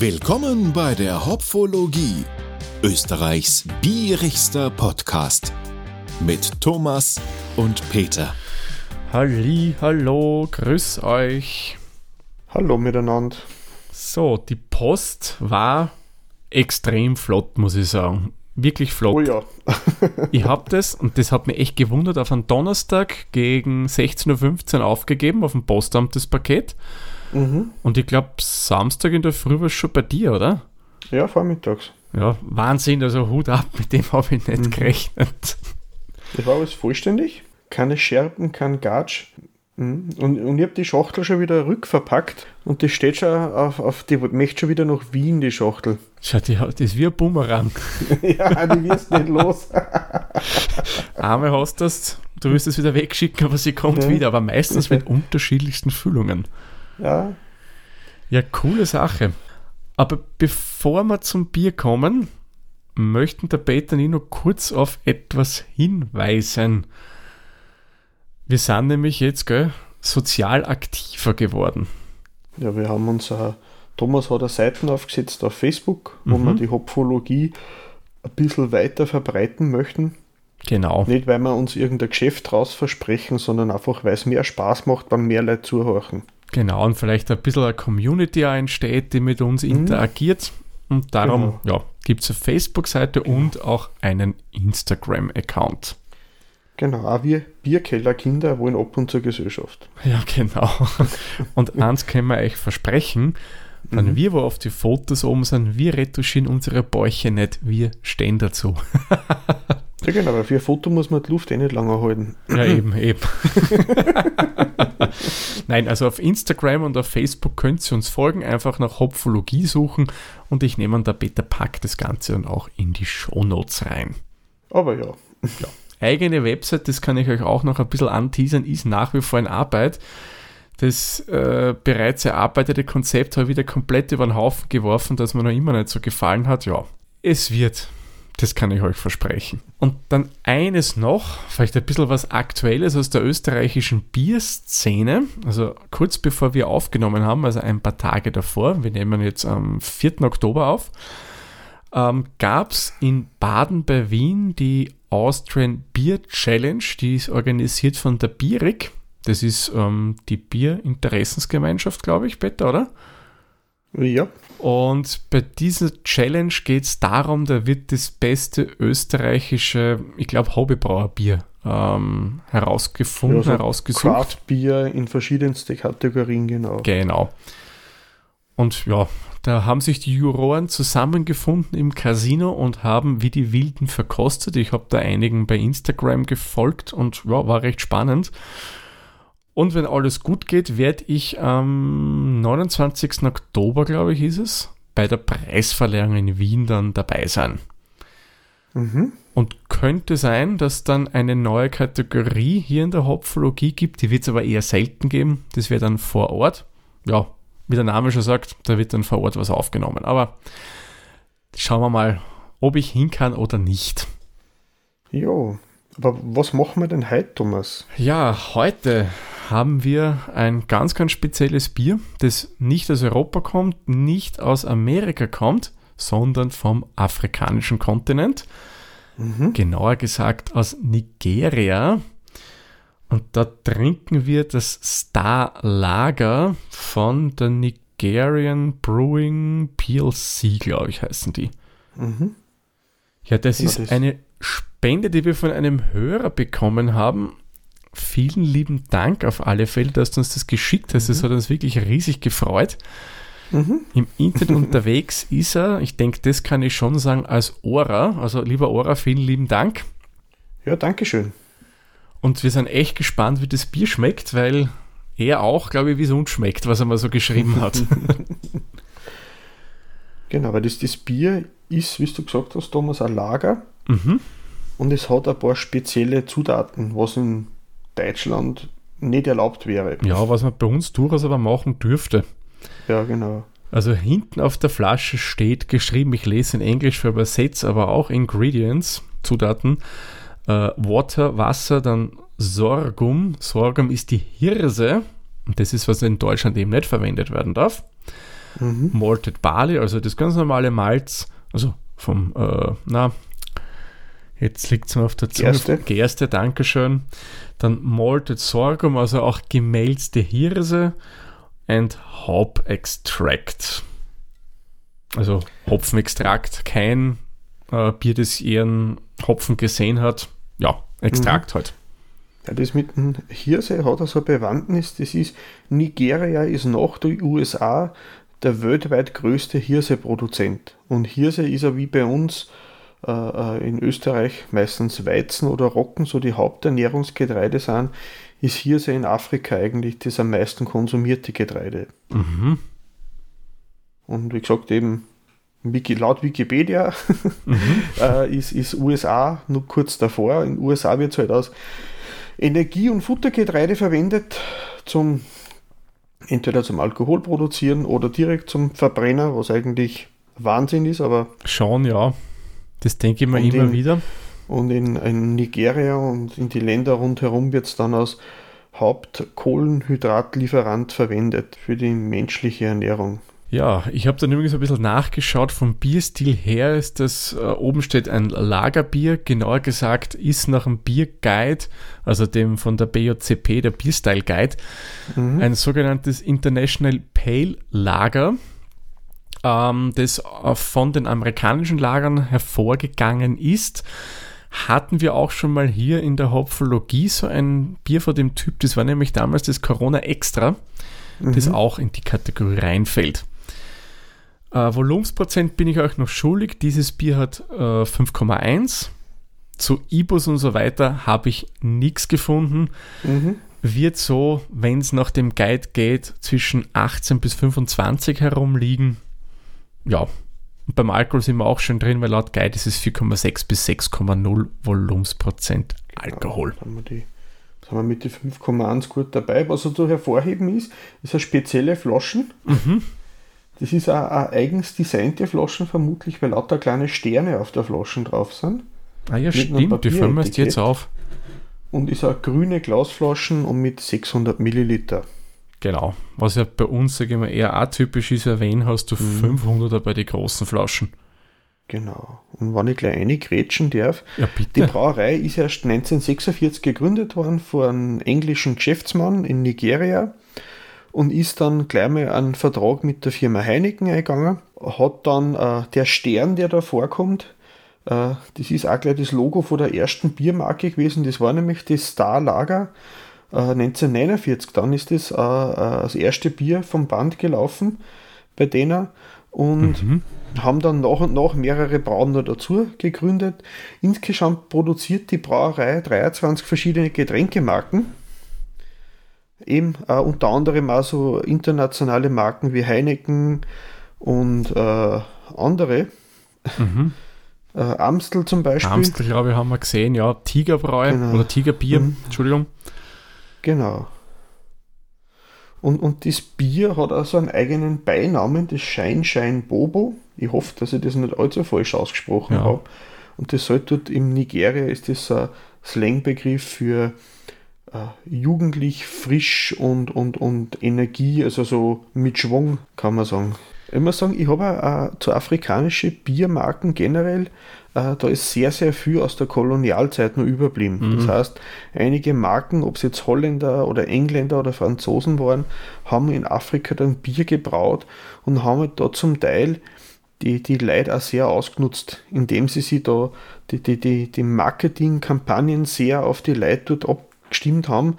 Willkommen bei der Hopfologie, Österreichs bierigster Podcast mit Thomas und Peter. Halli, hallo, grüß euch. Hallo miteinander. So, die Post war extrem flott, muss ich sagen. Wirklich flott. Oh ja. ich habe das, und das hat mich echt gewundert, auf einen Donnerstag gegen 16.15 Uhr aufgegeben, auf dem Postamt das Paket. Mhm. Und ich glaube, Samstag in der Früh war es schon bei dir, oder? Ja, vormittags. Ja, Wahnsinn, also Hut ab, mit dem habe ich nicht Mhm. gerechnet. Das war alles vollständig. Keine Scherben, kein Gatsch. Mhm. Und, und ich habe die Schachtel schon wieder rückverpackt und die steht schon auf, auf die möchte schon wieder nach Wien, die Schachtel. Schau, die, hat- das ist wie ein Bumerang. ja, die wirst nicht los. Einmal hast du das, du wirst es wieder wegschicken, aber sie kommt Ja. wieder, aber meistens mit unterschiedlichsten Füllungen. Ja, Ja, coole Sache. Aber bevor wir zum Bier kommen, möchten der Peter und ich noch kurz auf etwas hinweisen. Wir sind nämlich jetzt gell, sozial aktiver geworden. ja, wir haben uns, äh, Thomas hat eine Seite aufgesetzt auf Facebook, wo Mhm. wir die Hopfologie ein bisschen weiter verbreiten möchten. Genau. Nicht, weil wir uns irgendein Geschäft draus versprechen, sondern einfach, weil es mehr Spaß macht, wenn mehr Leute zuhören. Genau, und vielleicht ein bisschen eine Community entsteht, die mit uns interagiert. Und darum ja, gibt es eine Facebook-Seite und auch einen Instagram-Account. Genau, auch wir Bierkellerkinder wollen ab und zur Gesellschaft. Ja, genau. Und eins können wir euch versprechen, wenn Mhm. wir wo auf die Fotos oben sind, wir retuschieren unsere Bäuche nicht, wir stehen dazu. Ja genau, weil für ein Foto muss man die Luft eh nicht lange halten. Ja, eben, eben. Nein, also auf Instagram und auf Facebook könnt ihr uns folgen, einfach nach Hopfologie suchen und ich nehme an, der Peter packt das Ganze dann auch in die Shownotes rein. Aber ja, eigene Website, das kann ich euch auch noch ein bisschen anteasern, ist nach wie vor in Arbeit. Das äh, bereits erarbeitete Konzept habe ich wieder komplett über den Haufen geworfen, das mir noch immer nicht so gefallen hat. Ja, es wird. Das kann ich euch versprechen. Und dann eines noch, vielleicht ein bisschen was Aktuelles aus der österreichischen Bierszene. Also kurz bevor wir aufgenommen haben, also ein paar Tage davor, wir nehmen jetzt am 4. Oktober auf, ähm, gab es in Baden bei Wien die Austrian Beer Challenge, die ist organisiert von der Bierig. Das ist ähm, die Bierinteressensgemeinschaft, glaube ich, Peter, oder? Ja, Und bei dieser Challenge geht es darum, da wird das beste österreichische, ich glaube, Hobbybrauerbier ähm, herausgefunden, Ja, so herausgesucht. Craft Bier in verschiedenste Kategorien, genau. Genau. Und ja, da haben sich die Juroren zusammengefunden im Casino und haben wie die Wilden verkostet. Ich habe da einigen bei Instagram gefolgt und ja, war recht spannend. Und wenn alles gut geht, werde ich am 29. Oktober, glaube ich, ist es, bei der Preisverleihung in Wien dann dabei sein. Mhm. Und könnte sein, dass dann eine neue Kategorie hier in der Hopfologie gibt. Die wird es aber eher selten geben. Das wäre dann vor Ort. Ja, wie der Name schon sagt, da wird dann vor Ort was aufgenommen. Aber schauen wir mal, ob ich hin kann oder nicht. Jo, aber was machen wir denn heute, Thomas? Ja, heute haben wir ein ganz, ganz spezielles Bier, das nicht aus Europa kommt, nicht aus Amerika kommt, sondern vom afrikanischen Kontinent. Mhm. genauer gesagt aus Nigeria. Und da trinken wir das Star Lager von der Nigerian Brewing PLC, glaube ich, heißen die. Mhm. Ja, das ist eine Spende, die wir von einem Hörer bekommen haben. Vielen lieben Dank auf alle Fälle, dass du uns das geschickt hast. Das hat uns wirklich riesig gefreut. Mhm. Im Internet unterwegs ist er, ich denke, das kann ich schon sagen, als Ora. Also lieber Ora, vielen lieben Dank. Ja, danke schön. Und wir sind echt gespannt, wie das Bier schmeckt, weil er auch, glaube ich, wie es uns schmeckt, was er mal so geschrieben hat. Genau, weil das, das Bier ist, wie du gesagt hast, Thomas, ein Lager mhm. und es hat ein paar spezielle Zutaten, was in Deutschland nicht erlaubt wäre. Ja, was man bei uns durchaus aber machen dürfte. Ja, genau. Also hinten auf der Flasche steht geschrieben, ich lese in Englisch für Übersetz, aber auch Ingredients, Zutaten, äh, Water, Wasser, dann Sorghum. Sorghum ist die Hirse und das ist, was in Deutschland eben nicht verwendet werden darf. mhm. Malted Barley, also das ganz normale Malz, also vom, äh, na, jetzt liegt es mir auf der Zunge. Gerste. Gerste, Dankeschön. Dann Malted Sorghum, also auch gemälzte Hirse and Hop Extract. Also Hopfenextrakt, kein äh, Bier, das ihren Hopfen gesehen hat. Ja, Extrakt mhm. halt. Ja, das mit dem Hirse hat also Bewandtnis. Das ist, Nigeria ist nach den USA der weltweit größte Hirseproduzent. Und Hirse ist ja wie bei uns in Österreich meistens Weizen oder Rocken, so die Haupternährungsgetreide sind, ist Hirse in Afrika eigentlich das am meisten konsumierte Getreide. Mhm. Und wie gesagt, eben laut Wikipedia mhm. äh, ist, ist USA nur kurz davor. In USA wird es halt aus Energie- und Futtergetreide verwendet, zum entweder zum Alkohol produzieren oder direkt zum Verbrenner, was eigentlich Wahnsinn ist, aber. Schon, ja. Das denke ich mir immer in, wieder. Und in, in, Nigeria und in die Länder rundherum wird es dann als Hauptkohlenhydratlieferant verwendet für die menschliche Ernährung. Ja, ich habe dann übrigens ein bisschen nachgeschaut. Vom Bierstil her ist das, äh, oben steht ein Lagerbier, genauer gesagt ist nach dem Bierguide, also dem von der BJCP, der Bierstyle Guide, mhm. ein sogenanntes International Pale Lager, ähm, das von den amerikanischen Lagern hervorgegangen ist. Hatten wir auch schon mal hier in der Hopfologie so ein Bier von dem Typ, das war nämlich damals das Corona Extra, mhm. das auch in die Kategorie reinfällt. Äh, Volumensprozent bin ich euch noch schuldig. Dieses Bier hat äh, 5,1. Zu Ibus und so weiter habe ich nichts gefunden. Mhm. Wird so, wenn es nach dem Guide geht, zwischen 18 bis 25 herumliegen. Ja, beim Alkohol sind wir auch schon drin, weil laut Guide ist es 4,6 bis 6,0 Volumensprozent Alkohol. Ja, haben wir die sind wir mit den 5,1 gut dabei. Was also hervorheben ist, ist eine spezielle Flaschen. Mhm. Das ist eine, eine eigens designte Flaschen vermutlich, weil lauter kleine Sterne auf der Flaschen drauf sind. Ah ja, stimmt, die fallen mir jetzt auf. Und ist eine grüne Glasflaschen und mit 600 Milliliter. Genau, was ja bei uns, sage ich mal, eher atypisch ist, erwähnen hast du mhm. 500er bei den großen Flaschen. Genau. Und wenn ich gleich eine grätschen darf, ja, die Brauerei ist erst 1946 gegründet worden von einem englischen Geschäftsmann in Nigeria und ist dann gleich mal einen Vertrag mit der Firma Heineken eingegangen. Hat dann äh, der Stern, der da vorkommt, äh, das ist auch gleich das Logo von der ersten Biermarke gewesen. Das war nämlich das Star Lager. Äh, 1949, dann ist das äh, äh, das erste Bier vom Band gelaufen bei denen und mhm. haben dann nach und nach mehrere Brauen noch dazu gegründet. Insgesamt produziert die Brauerei 23 verschiedene Getränkemarken eben äh, unter anderem auch so internationale Marken wie Heineken und äh, andere. Mhm. Äh, Amstel zum Beispiel. Amstel, glaube ich, haben wir gesehen, ja. Tigerbräu genau. oder Tigerbier, mhm. Entschuldigung. Genau. Und, und das Bier hat also einen eigenen Beinamen, das Schein Schein Bobo. Ich hoffe, dass ich das nicht allzu falsch ausgesprochen ja. habe. Und das soll dort im Nigeria ist das ein Slangbegriff für äh, jugendlich, frisch und, und, und Energie, also so mit Schwung, kann man sagen. Ich muss sagen, ich habe auch zu afrikanischen Biermarken generell, äh, da ist sehr, sehr viel aus der Kolonialzeit noch überblieben. Mhm. Das heißt, einige Marken, ob es jetzt Holländer oder Engländer oder Franzosen waren, haben in Afrika dann Bier gebraut und haben halt da zum Teil die, die Leute auch sehr ausgenutzt, indem sie sich da die, die, die, die Marketingkampagnen sehr auf die Leute dort ab, gestimmt haben.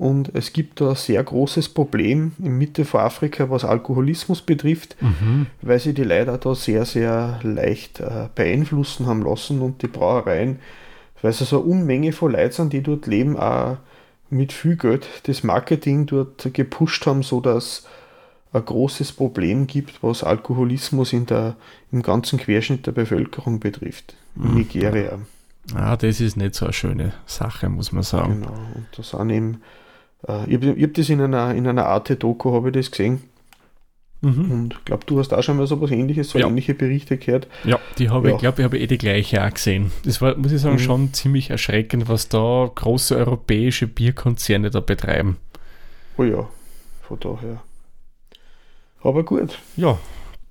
Und es gibt da ein sehr großes Problem in Mitte von Afrika, was Alkoholismus betrifft, mhm. weil sie die Leute da sehr, sehr leicht äh, beeinflussen haben lassen und die Brauereien, weil es so eine Unmenge von Leuten sind, die dort leben, auch mit viel Geld das Marketing dort gepusht haben, sodass ein großes Problem gibt, was Alkoholismus in der, im ganzen Querschnitt der Bevölkerung betrifft. In mhm. Nigeria. Ah, das ist nicht so eine schöne Sache, muss man sagen. Genau, und da sind eben, äh, ich habe hab das in einer, in einer Arte-Doku, habe ich das gesehen. Mhm. Und ich glaube, du hast auch schon mal so was ähnliches, so ja. ähnliche Berichte gehört. Ja, die habe ja. ich, glaube ich, habe eh die gleiche auch gesehen. Das war, muss ich sagen, mhm. schon ziemlich erschreckend, was da große europäische Bierkonzerne da betreiben. Oh ja, von daher. Aber gut. Ja.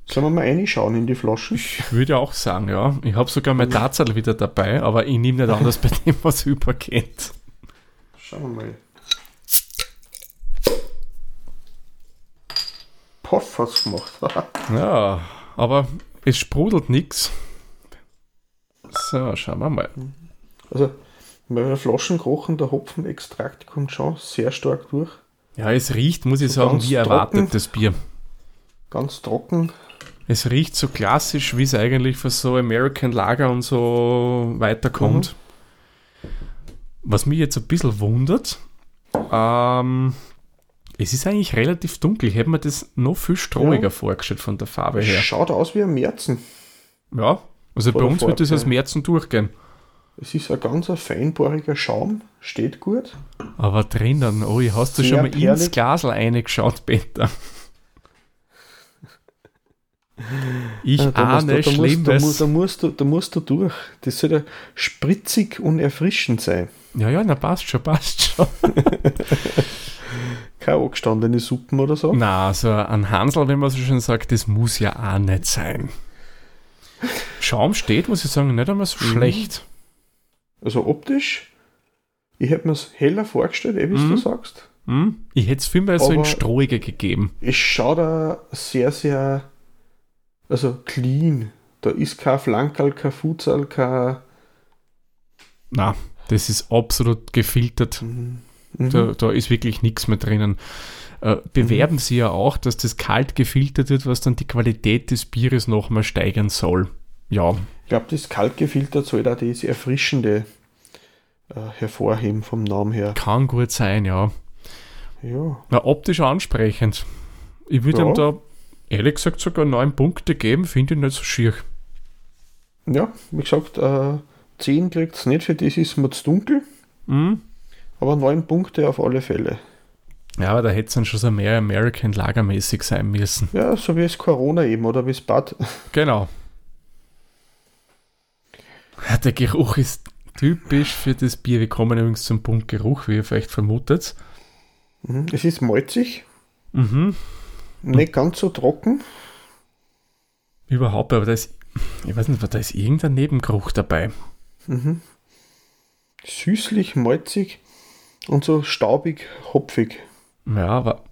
Sollen wir mal reinschauen in die Flaschen? Ich würde auch sagen, ja. Ich habe sogar mein Tatzerl wieder dabei, aber ich nehme nicht an, dass bei dem was übergeht. Schauen wir mal. Poff hat's gemacht. ja, aber es sprudelt nichts. So, schauen wir mal. Also, bei der Flaschenkochen, der Hopfenextrakt kommt schon sehr stark durch. Ja, es riecht, muss ich sagen, wie erwartet trocken, das Bier. Ganz trocken. Es riecht so klassisch, wie es eigentlich für so American Lager und so weiterkommt. Mhm. Was mich jetzt ein bisschen wundert, ähm, es ist eigentlich relativ dunkel. Ich hätte mir das noch viel strohiger ja. vorgestellt von der Farbe her. Schaut aus wie ein Märzen. Ja, also Vor bei uns wird das als Märzen durchgehen. Es ist ein ganz feinporiger Schaum, steht gut. Aber drinnen, oh, hast du schon mal perlig. ins Glasl reingeschaut, Peter? Ich ja, ahne da, da Schlimmes. Musst, da, musst du, da musst du durch. Das soll ja spritzig und erfrischend sein. Ja, ja, na passt schon, passt schon. Keine angestandene Suppen oder so? Na, also ein Hansel, wenn man so schön sagt, das muss ja auch nicht sein. Schaum steht, muss ich sagen, nicht einmal so mhm. schlecht. Also optisch, ich hätte mir es heller vorgestellt, eh, wie mhm. du sagst. Mhm. Ich hätte es viel mehr so in Strohige gegeben. Es schaut da sehr, sehr, also clean. Da ist kein Flankerl, kein Futsal, kein. Na, das ist absolut gefiltert. Mhm. Mhm. Da, da, ist wirklich nichts mehr drinnen. Äh, bewerben mhm. sie ja auch, dass das kalt gefiltert wird, was dann die Qualität des Bieres nochmal steigern soll. Ja. Ich glaube, das kalt gefiltert soll da das Erfrischende äh, hervorheben vom Namen her. Kann gut sein, ja. Ja. Na, optisch ansprechend. Ich würde ja. ihm da ehrlich gesagt sogar neun Punkte geben, finde ich nicht so schier. Ja, wie gesagt, äh, 10 kriegt es nicht, für das ist mir zu dunkel. Mhm. Aber neun Punkte auf alle Fälle. Ja, aber da hätte es dann schon so mehr American Lagermäßig sein müssen. Ja, so wie es Corona eben oder wie es Bad. Genau. Ja, der Geruch ist typisch für das Bier. Wir kommen übrigens zum Punkt Geruch, wie ihr vielleicht vermutet. Mhm, es ist malzig. Mhm. Nicht ganz so trocken. Überhaupt, aber da ist, ich weiß nicht, da ist irgendein Nebengeruch dabei. Mhm. Süßlich, malzig und so staubig, hopfig. Ja, aber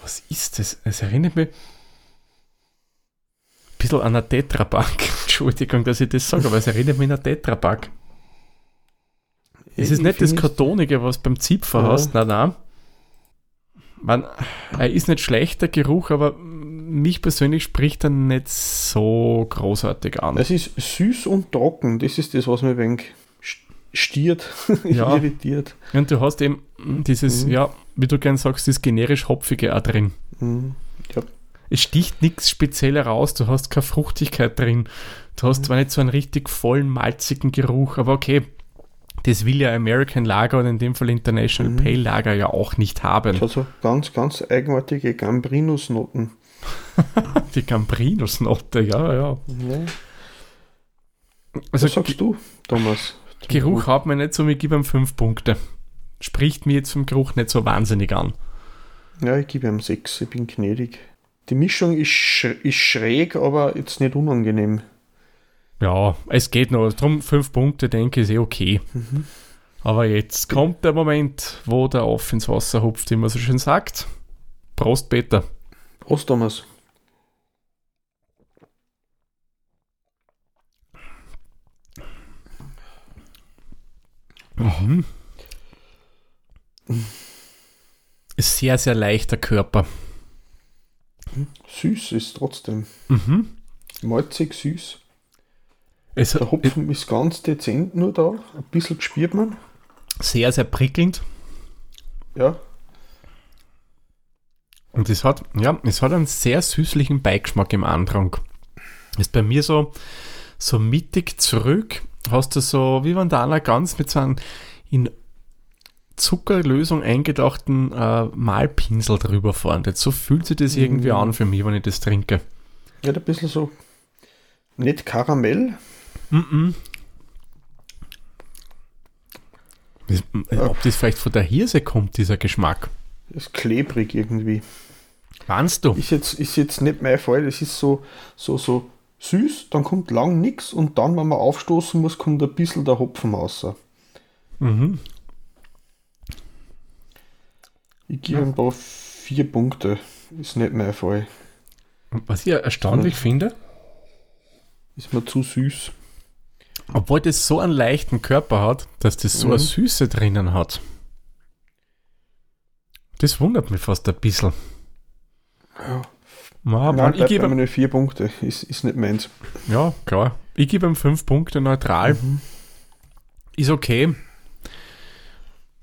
was ist das? Es erinnert mich ein bisschen an eine Tetrapack. Entschuldigung, dass ich das sage, aber es erinnert mich an eine Tetrapack. Es ist nicht das Kartonige, was beim Zipfer ja. hast, nein, nein. Man, er ist nicht schlechter Geruch, aber mich persönlich spricht er nicht so großartig an. Es ist süß und trocken, das ist das, was mir wenig stiert, ja. irritiert. Und du hast eben dieses, mhm. ja, wie du gern sagst, das generisch Hopfige auch drin. Mhm. Ja. Es sticht nichts speziell heraus, du hast keine Fruchtigkeit drin. Du hast mhm. zwar nicht so einen richtig vollen, malzigen Geruch, aber okay, das will ja American Lager und in dem Fall International mhm. Pale Lager ja auch nicht haben. Also ganz, ganz eigenartige Gambrinus-Noten. Die Gambrinus-Note, ja, ja. ja. Also, Was sagst du, Thomas? Geruch hat mir nicht so, ich gebe ihm fünf Punkte. Spricht mir jetzt vom Geruch nicht so wahnsinnig an. Ja, ich gebe ihm sechs, ich bin gnädig. Die Mischung ist, sch ist schräg, aber jetzt nicht unangenehm. Ja, es geht noch. Darum fünf Punkte, denke ich, ist eh okay. Mhm. Aber jetzt kommt der Moment, wo der Off ins Wasser hupft, wie man so schön sagt. Prost, Peter. Prost, Thomas. Mhm. Sehr, sehr leichter Körper. Süß ist trotzdem. Mhm. Malzig süß. Es, Der Hopfen ist ganz dezent nur da. Ein bisschen gespürt man. Sehr, sehr prickelnd. Ja. Und es hat, ja, es hat einen sehr süßlichen Beigeschmack im Andrang. Ist bei mir so, so mittig zurück hast du so, wie wenn da einer ganz mit so einem in Zuckerlösung eingedachten äh, Malpinsel drüber fahren. So fühlt sich das irgendwie mm. an für mich, wenn ich das trinke. Ja, ein bisschen so nicht Karamell. Mm -mm. Ob das vielleicht von der Hirse kommt, dieser Geschmack. Das ist klebrig irgendwie. Meinst du? Ist jetzt, ist jetzt nicht mein Fall. Das ist so, so, so süß, dann kommt lang nichts und dann, wenn man aufstoßen muss, kommt ein bisschen der Hopfen raus. Mhm. Ich gebe ein paar vier Punkte. Ist nicht mein Fall. Was ich erstaunlich ja. finde, ist mir zu süß. Obwohl das so einen leichten Körper hat, dass das so mhm. eine Süße drinnen hat. Das wundert mich fast ein bisschen. Ja. Man, Nein, ich gebe ihm vier Punkte, ist, ist nicht meins. Ja, klar. Ich gebe ihm fünf Punkte neutral. Mhm. Ist okay.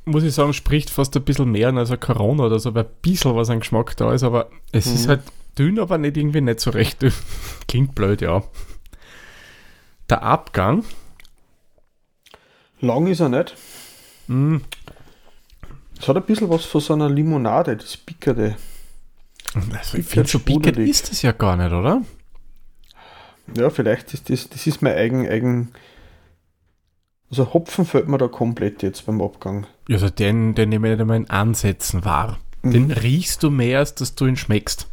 Muss ich sagen, spricht fast ein bisschen mehr als ein Corona oder so, weil ein bisschen was an Geschmack da ist, aber es mhm. ist halt dünn, aber nicht irgendwie nicht so recht dünn. Klingt blöd, ja. Der Abgang. Lang ist er nicht. Mm. Es hat ein bisschen was von so einer Limonade, das Pickerte. Finde, so pickert ist das ja gar nicht, oder? Ja, vielleicht ist das, das ist mein eigen, eigen. Also Hopfen fällt mir da komplett jetzt beim Abgang. Also den, den nehme ich nicht einmal in Ansätzen wahr. Mhm. Den riechst du mehr, als dass du ihn schmeckst.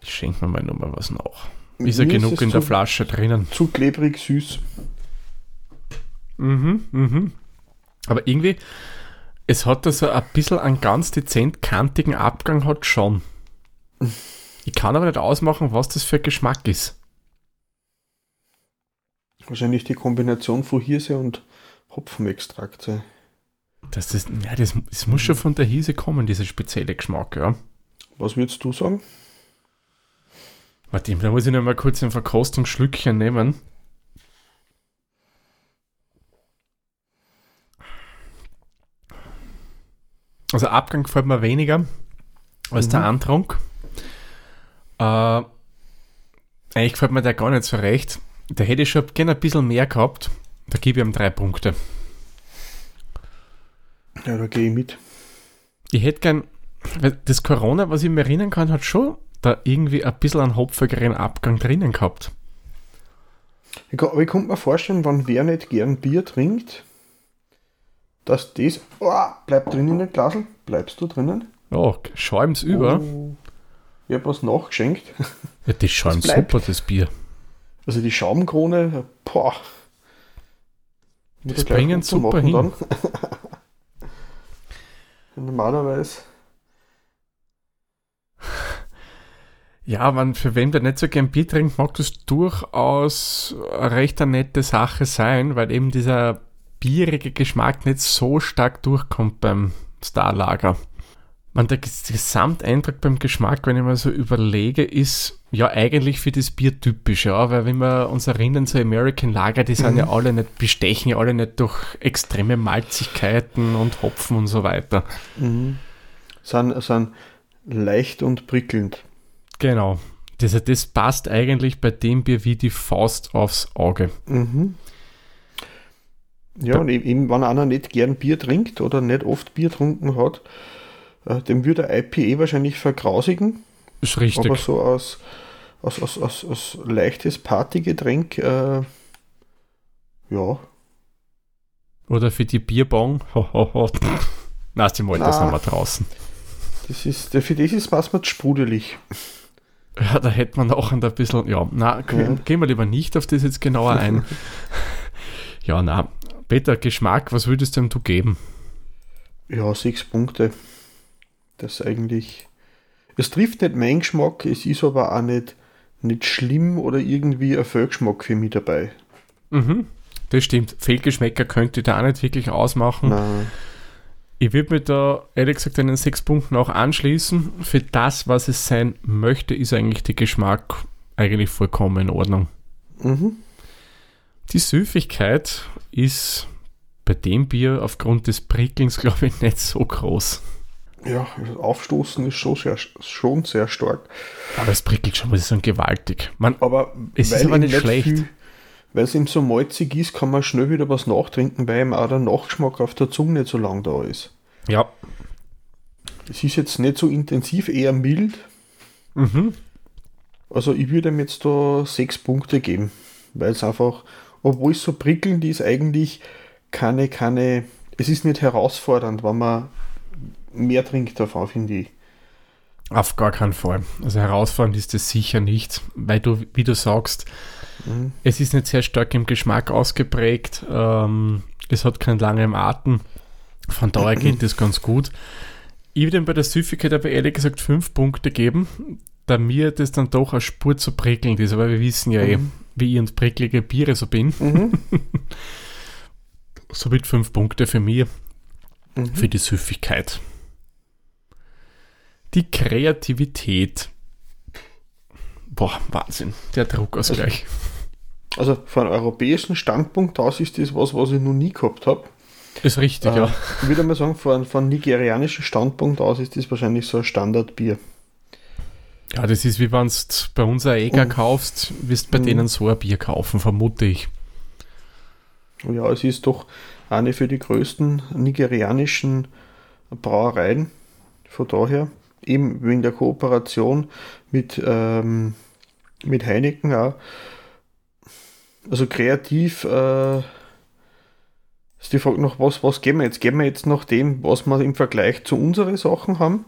Ich schenke mir mal nochmal was nach. Ist ja genug in der Flasche drinnen. Zu klebrig süß. Mhm, mhm. Aber irgendwie, es hat da so ein bisschen einen ganz dezent kantigen Abgang hat schon. Ich kann aber nicht ausmachen, was das für ein Geschmack ist. Wahrscheinlich die Kombination von Hirse und Hopfenextrakt. Das, ist, ja, das, das muss schon von der Hirse kommen, dieser spezielle Geschmack, ja. Was würdest du sagen? Warte, da muss ich noch mal kurz ein Verkostungsschlückchen nehmen. Also Abgang gefällt mir weniger als mhm. der Antrunk. Äh, eigentlich gefällt mir der gar nicht so recht. Da hätte ich schon gerne ein bisschen mehr gehabt. Da gebe ich ihm drei Punkte. Ja, da gehe ich mit. Ich hätte gern, das Corona, was ich mir erinnern kann, hat schon da irgendwie ein bisschen einen hopfigeren Abgang drinnen gehabt. Ich, aber ich könnte mir vorstellen, wenn wer nicht gern Bier trinkt, dass das. Oh, bleib drinnen in den Glasel. Bleibst du drinnen? Ja, schäumt's über. Oh, ich habe was nachgeschenkt. Ja, das schäumt das super, das Bier. Also die Schaumkrone, boah. Das bringen super hin. Normalerweise. Ja, man, für wen der nicht so gern Bier trinkt, mag das durchaus eine recht eine nette Sache sein, weil eben dieser bierige Geschmack nicht so stark durchkommt beim Starlager. Man, der Gesamteindruck beim Geschmack, wenn ich mal so überlege, ist ja eigentlich für das Bier typisch, ja, weil wenn wir uns erinnern, so American Lager, die sind mhm. ja alle nicht, bestechen ja alle nicht durch extreme Malzigkeiten und Hopfen und so weiter. Mhm. Sind, sind leicht und prickelnd. Genau. Das, das passt eigentlich bei dem Bier wie die Faust aufs Auge. Mhm. Ja, und eben, wenn einer nicht gern Bier trinkt oder nicht oft Bier trunken hat, äh, dem würde IPA wahrscheinlich vergrausigen. Ist richtig. Aber so als, als, als, als, als leichtes Partygetränk, äh, ja. Oder für die Bierbong. Na, die Mal, das wir draußen. Das ist, für das ist was mit sprudelig. Ja, da hätte man auch ein bisschen, ja, na, ja. gehen wir lieber nicht auf das jetzt genauer ein. ja, na, Peter, Geschmack, was würdest du geben? Ja, sechs Punkte. Das eigentlich. Es trifft nicht meinen Geschmack, es ist aber auch nicht, nicht schlimm oder irgendwie ein Fehlgeschmack für mich dabei. Mhm, das stimmt. Fehlgeschmäcker könnte da auch nicht wirklich ausmachen. Nein. Ich würde mir da ehrlich gesagt einen sechs Punkten auch anschließen. Für das, was es sein möchte, ist eigentlich der Geschmack eigentlich vollkommen in Ordnung. Mhm. Die Süffigkeit ist bei dem Bier aufgrund des Prickelns, glaube ich, nicht so groß. Ja, Aufstoßen ist schon sehr, schon sehr stark. Aber es prickelt schon, muss ich sagen, gewaltig. Man, aber es ist aber nicht schlecht. Weil es ihm so malzig ist, kann man schnell wieder was nachtrinken, weil ihm auch der Nachgeschmack auf der Zunge nicht so lang da ist. Ja. Es ist jetzt nicht so intensiv, eher mild. Mhm. Also ich würde ihm jetzt da sechs Punkte geben, weil es einfach obwohl es so prickelnd ist, eigentlich keine, keine, es ist nicht herausfordernd, wenn man mehr trinkt davon, finde ich. Auf gar keinen Fall. Also herausfordernd ist es sicher nicht, weil du, wie du sagst, mhm. es ist nicht sehr stark im Geschmack ausgeprägt. Ähm, es hat keinen langen Atem. Von daher geht es ganz gut. Ich würde ihm bei der Süffigkeit aber ehrlich gesagt fünf Punkte geben, da mir das dann doch eine Spur zu prickelnd ist. Aber wir wissen ja eh, mhm. eh, wie ich und prickelige Biere so bin. Mhm. Somit fünf Punkte für mich, mhm. für die Süffigkeit. Die Kreativität. Boah, Wahnsinn, der Druckausgleich. Also, also von einem europäischen Standpunkt aus ist das was, was ich noch nie gehabt habe. Ist richtig, äh, ja. Ich würde mal sagen, von, von nigerianischem Standpunkt aus ist das wahrscheinlich so ein Standardbier. Ja, das ist wie wenn du bei uns ein Eger kaufst, wirst bei mhm. denen so ein Bier kaufen, vermute ich. Ja, es ist doch eine für die größten nigerianischen Brauereien. Von daher, eben wegen der Kooperation mit, ähm, mit Heineken auch. Also kreativ äh, ist die Frage noch, was, was geben wir jetzt? Geben wir jetzt nach dem, was wir im Vergleich zu unseren Sachen haben?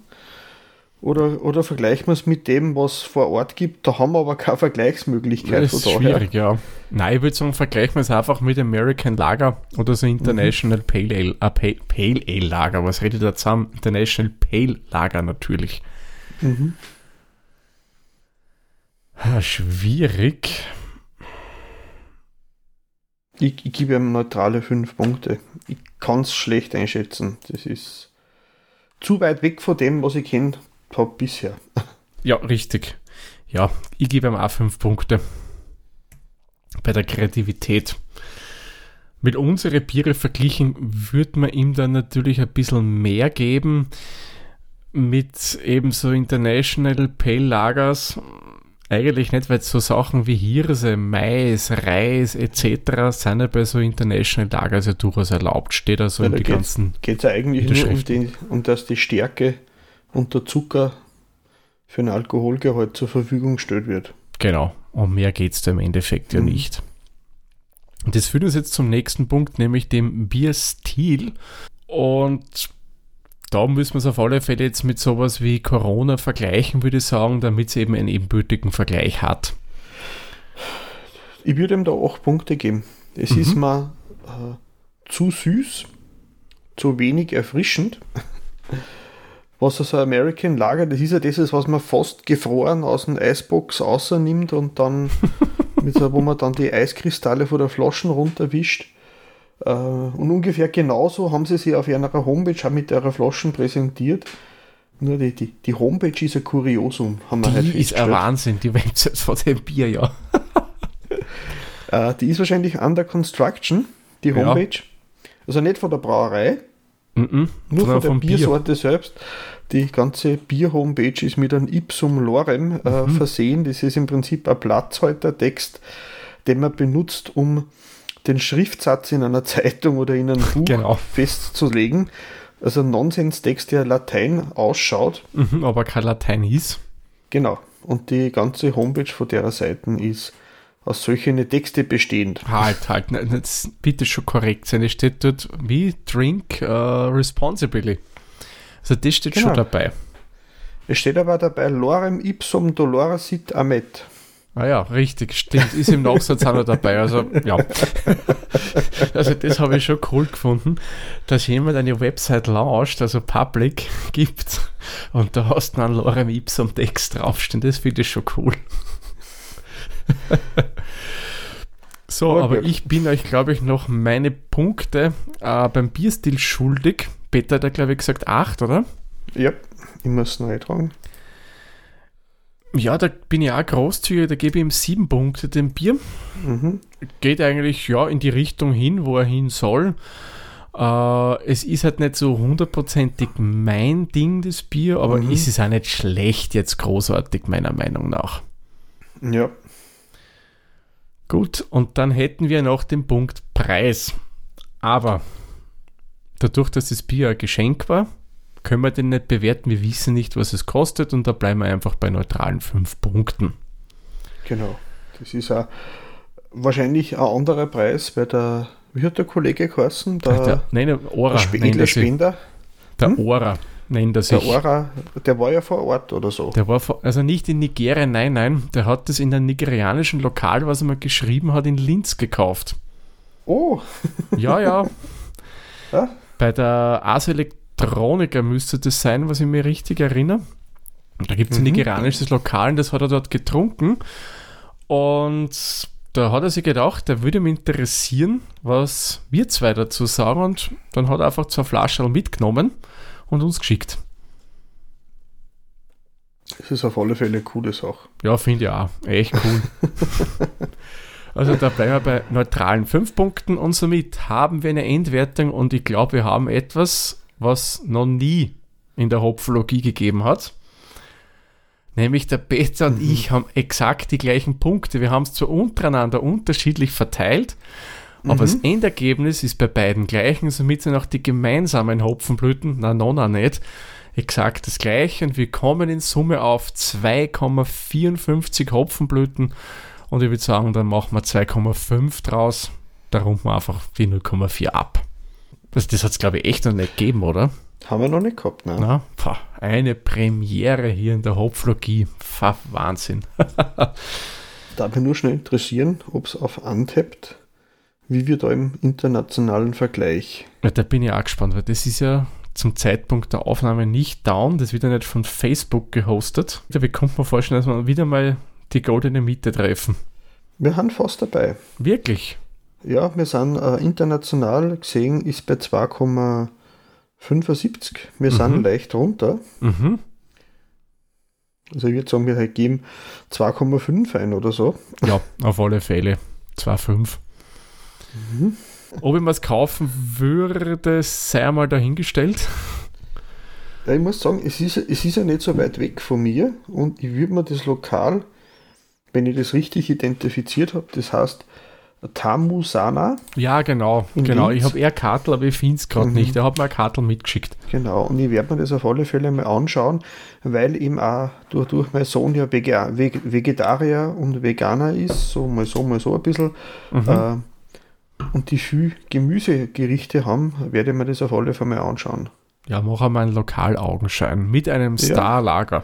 Oder, oder vergleichen wir es mit dem, was vor Ort gibt? Da haben wir aber keine Vergleichsmöglichkeit. Das ist schwierig, ja. Nein, ich würde sagen, vergleichen wir es einfach mit American Lager oder so International mhm. Pale, Ale, äh, Pale, Pale Ale Lager. Was redet da zusammen? International Pale Lager natürlich. Mhm. Ja, schwierig. Ich, ich gebe ihm neutrale 5 Punkte. Ich kann es schlecht einschätzen. Das ist zu weit weg von dem, was ich kenne habe bisher. Ja, richtig. Ja, ich gebe ihm auch 5 Punkte. Bei der Kreativität. Mit unseren Biere verglichen würde man ihm dann natürlich ein bisschen mehr geben. Mit eben so International Pale Lagers eigentlich nicht, weil so Sachen wie Hirse, Mais, Reis etc. sind ja bei so International Lagers ja durchaus erlaubt. Steht also ja, in die geht's, ganzen. Geht es eigentlich nur um, die, um dass die Stärke und der Zucker für einen Alkoholgehalt zur Verfügung gestellt wird. Genau, um mehr geht es da im Endeffekt ja mhm. nicht. Und das führt uns jetzt zum nächsten Punkt, nämlich dem Bierstil. Und da müssen wir es auf alle Fälle jetzt mit sowas wie Corona vergleichen, würde ich sagen, damit es eben einen ebenbürtigen Vergleich hat. Ich würde ihm da acht Punkte geben. Es mhm. ist mal äh, zu süß, zu wenig erfrischend. Was so ein American Lager, das ist ja das, was man fast gefroren aus dem Eisbox außernimmt und dann, mit so, wo man dann die Eiskristalle von der Flaschen runterwischt. Äh, und ungefähr genauso haben sie sich auf ihrer Homepage auch mit ihrer Flaschen präsentiert. Nur die, die, die Homepage ist ein Kuriosum, haben wir Die ist ein Wahnsinn, die Website von dem Bier, ja. äh, die ist wahrscheinlich under construction, die Homepage. Ja. Also nicht von der Brauerei, mm -mm, nur von der Biersorte Bier. selbst. Die ganze Bier-Homepage ist mit einem Ipsum Lorem äh, mhm. versehen. Das ist im Prinzip ein Platzhaltertext, den man benutzt, um den Schriftsatz in einer Zeitung oder in einem Buch genau. festzulegen. Also ein Nonsenstext, der Latein ausschaut. Mhm, aber kein Latein ist. Genau. Und die ganze Homepage von der Seite ist aus solchen Texte bestehend. Halt, halt, das bitte schon korrekt sein. Es steht dort wie Drink uh, Responsibly. Also das steht genau. schon dabei. Es steht aber dabei Lorem ipsum dolora sit amet. Ah ja, richtig, stimmt, ist im Nachsatz auch noch dabei. Also, ja. Also, das habe ich schon cool gefunden, dass jemand eine Website launcht, also Public gibt, und da hast du einen Lorem Ipsum Text draufstehen. Das finde ich schon cool. so, okay. aber ich bin euch, glaube ich, noch meine Punkte äh, beim Bierstil schuldig. Peter hat, glaube ich, gesagt 8, oder? Ja, ich muss neu tragen. Ja, da bin ich auch großzügig, da gebe ich ihm sieben Punkte dem Bier. Mhm. Geht eigentlich ja in die Richtung hin, wo er hin soll. Äh, es ist halt nicht so hundertprozentig mein Ding, das Bier, aber mhm. es ist auch nicht schlecht jetzt großartig, meiner Meinung nach. Ja. Gut, und dann hätten wir noch den Punkt Preis. Aber dadurch, dass das Bier ein Geschenk war, können wir den nicht bewerten. Wir wissen nicht, was es kostet und da bleiben wir einfach bei neutralen 5 Punkten. Genau. Das ist auch wahrscheinlich ein anderer Preis, weil der, wie hat der Kollege geheißen? Der, der, nein, Ora. Der Spender. Spender. Der hm? Ora. Nennt er Der. Ora, der war ja vor Ort oder so. Der war vor, also nicht in Nigeria, nein, nein. Der hat das in einem nigerianischen Lokal, was er mal geschrieben hat, in Linz gekauft. Oh, Ja, ja. Ja? Bei der Ars Electronica müsste das sein, was ich mir richtig erinnere. Da gibt es ein Mhm. nigerianisches Lokal und das hat er dort getrunken. Und da hat er sich gedacht, der würde mich interessieren, was wir zwei dazu sagen. Und dann hat er einfach zwei Flaschen mitgenommen und uns geschickt. das ist auf alle Fälle eine coole Sache. Ja, finde ich auch. Echt cool. also da bleiben wir bei neutralen 5 Punkten und somit haben wir eine Endwertung und ich glaube, wir haben etwas, was noch nie in der Hopfologie gegeben hat. Nämlich der Peter und ich haben exakt die gleichen Punkte. Wir haben es zwar untereinander unterschiedlich verteilt, aber das Endergebnis ist bei beiden gleich und somit sind auch die gemeinsamen Hopfenblüten, na nona nicht, exakt das gleiche und wir kommen in Summe auf 2,54 Hopfenblüten und ich würde sagen, dann machen wir 2,5 draus, da runden wir einfach die 0,4 ab. Das, das hat es glaube ich echt noch nicht gegeben, oder? Haben wir noch nicht gehabt, ne? Na, pah, eine Premiere hier in der Hopflogie. Pah, Wahnsinn. Da mich nur schnell interessieren, ob es auf Untapped, wie wir da im internationalen Vergleich. Ja, da bin ich auch gespannt, weil das ist ja zum Zeitpunkt der Aufnahme nicht down. Das wird ja nicht von Facebook gehostet. Da bekommt man vorstellen, dass wir wieder mal die goldene Mitte treffen. Wir haben fast dabei. Wirklich. Ja, wir sind äh, international gesehen, ist bei 2,75. Wir sind leicht runter. Mhm. Also ich würde sagen, wir geben 2,5 ein oder so. Ja, auf alle Fälle. 2,5. Ob ich mir es kaufen würde, sei einmal dahingestellt. Ja, ich muss sagen, es ist, es ist ja nicht so weit weg von mir und ich würde mir das Lokal, wenn ich das richtig identifiziert habe, das heißt Tamusana, Ja, genau. Genau. Linz? Ich habe eher Kartel, aber ich finde es gerade Mhm. nicht. Er hat mir eine Kartel mitgeschickt. genau, und ich werde mir das auf alle Fälle mal anschauen, weil eben auch durch, durch mein Sohn ja Vegetarier und Veganer ist, so mal so, mal so ein bisschen, äh, und die viel Gemüsegerichte haben, werde ich mir das auf alle Fälle mal anschauen. Ja, mach einmal einen Lokalaugenschein mit einem Ja. Starlager.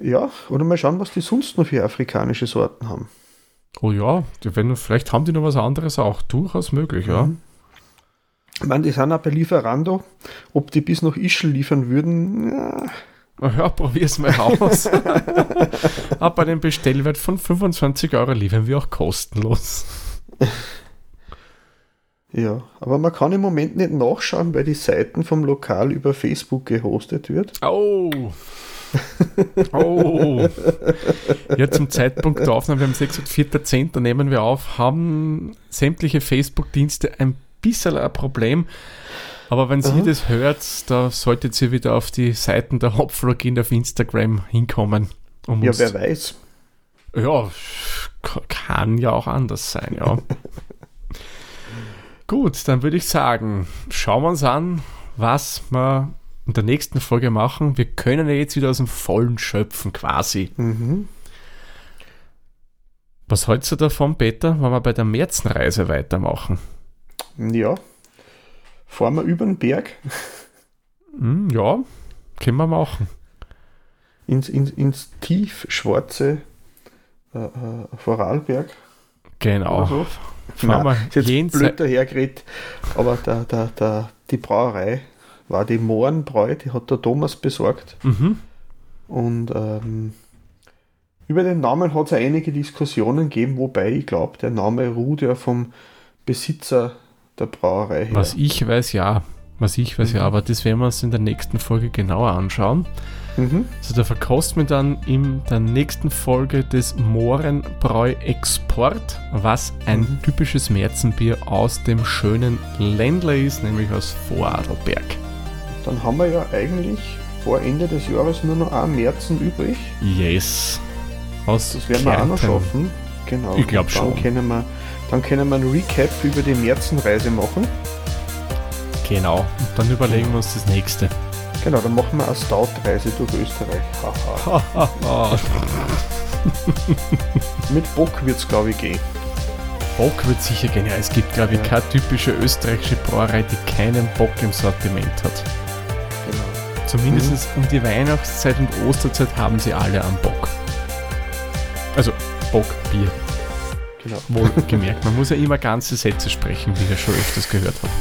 Ja, oder mal schauen, was die sonst noch für afrikanische Sorten haben. Oh ja, die, wenn, vielleicht haben die noch was anderes auch. Durchaus möglich, ja. Mhm. Ich meine, die sind auch bei Lieferando. Ob die bis nach Ischl liefern würden, ja, Ja, probier's mal aus. Ab bei dem Bestellwert von 25 Euro liefern wir auch kostenlos. ja. Aber man kann im Moment nicht nachschauen, weil die Seiten vom Lokal über Facebook gehostet wird. Oh. Oh. Ja, zum Zeitpunkt der Aufnahme, wir haben 6 und 4.10. nehmen wir auf, haben sämtliche Facebook-Dienste ein bisschen ein Problem. Aber wenn Sie Aha. das hört, da solltet ihr wieder auf die Seiten der Hopflogin auf Instagram hinkommen. Um Ja, wer weiß. Ja, kann ja auch anders sein, ja. Gut, dann würde ich sagen, schauen wir uns an, was wir in der nächsten Folge machen. Wir können ja jetzt wieder aus dem Vollen schöpfen, quasi. Mhm. Was hältst du davon, Peter, wenn wir bei der Märzenreise weitermachen? Ja. Fahren wir über den Berg Hm, ja, können wir machen. ins, ins, ins tief schwarze äh, äh, Vorarlberg. Genau. so. Fahren Nein, ist jetzt jenseits- blöd dahergeredet, aber der, der, der, die Brauerei war die Mohrenbräu, die hat der Thomas besorgt. Mhm. Und ähm, über den Namen hat es einige Diskussionen gegeben, wobei ich glaube, der Name ruht ja vom Besitzer der Brauerei her. Was ich weiß, ja. Was ich weiß, ja, aber das werden wir uns in der nächsten Folge genauer anschauen. Mhm. Also da verkosten wir dann in der nächsten Folge des Mohrenbräu Export, was ein Mhm. typisches Märzenbier aus dem schönen Ländler ist, nämlich aus Vorarlberg. Dann haben wir ja eigentlich vor Ende des Jahres nur noch ein Märzen übrig. Yes. Aus Das werden wir auch noch schaffen. Genau. Ich glaub Und dann schon. Können wir, dann können wir ein Recap über die Märzenreise machen. Genau. Und dann überlegen wir uns das nächste. Genau, dann machen wir eine Stout-Reise durch Österreich. Haha. Ah, Mit Bock wird es, glaube ich, gehen. Bock wird sicher gehen. Ja, es gibt, glaube ich, Ja. keine typische österreichische Brauerei, die keinen Bock im Sortiment hat. Genau. Zumindest mhm. um die Weihnachtszeit und Osterzeit haben sie alle am Bock. Also Bock, Bier. Genau. Wohlgemerkt. Man muss ja immer ganze Sätze sprechen, wie ich ja schon öfters gehört habe.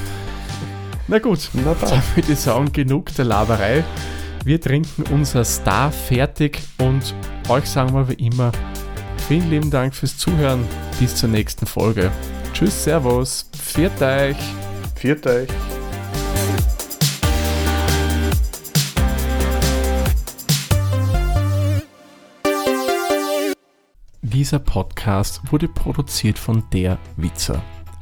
Na gut, Na würde ich sagen, genug der Laberei. Wir trinken unser Star fertig und euch sagen wir wie immer vielen lieben Dank fürs Zuhören. Bis zur nächsten Folge. Tschüss, Servus, viert euch. Viert euch. Dieser Podcast wurde produziert von der Witzer.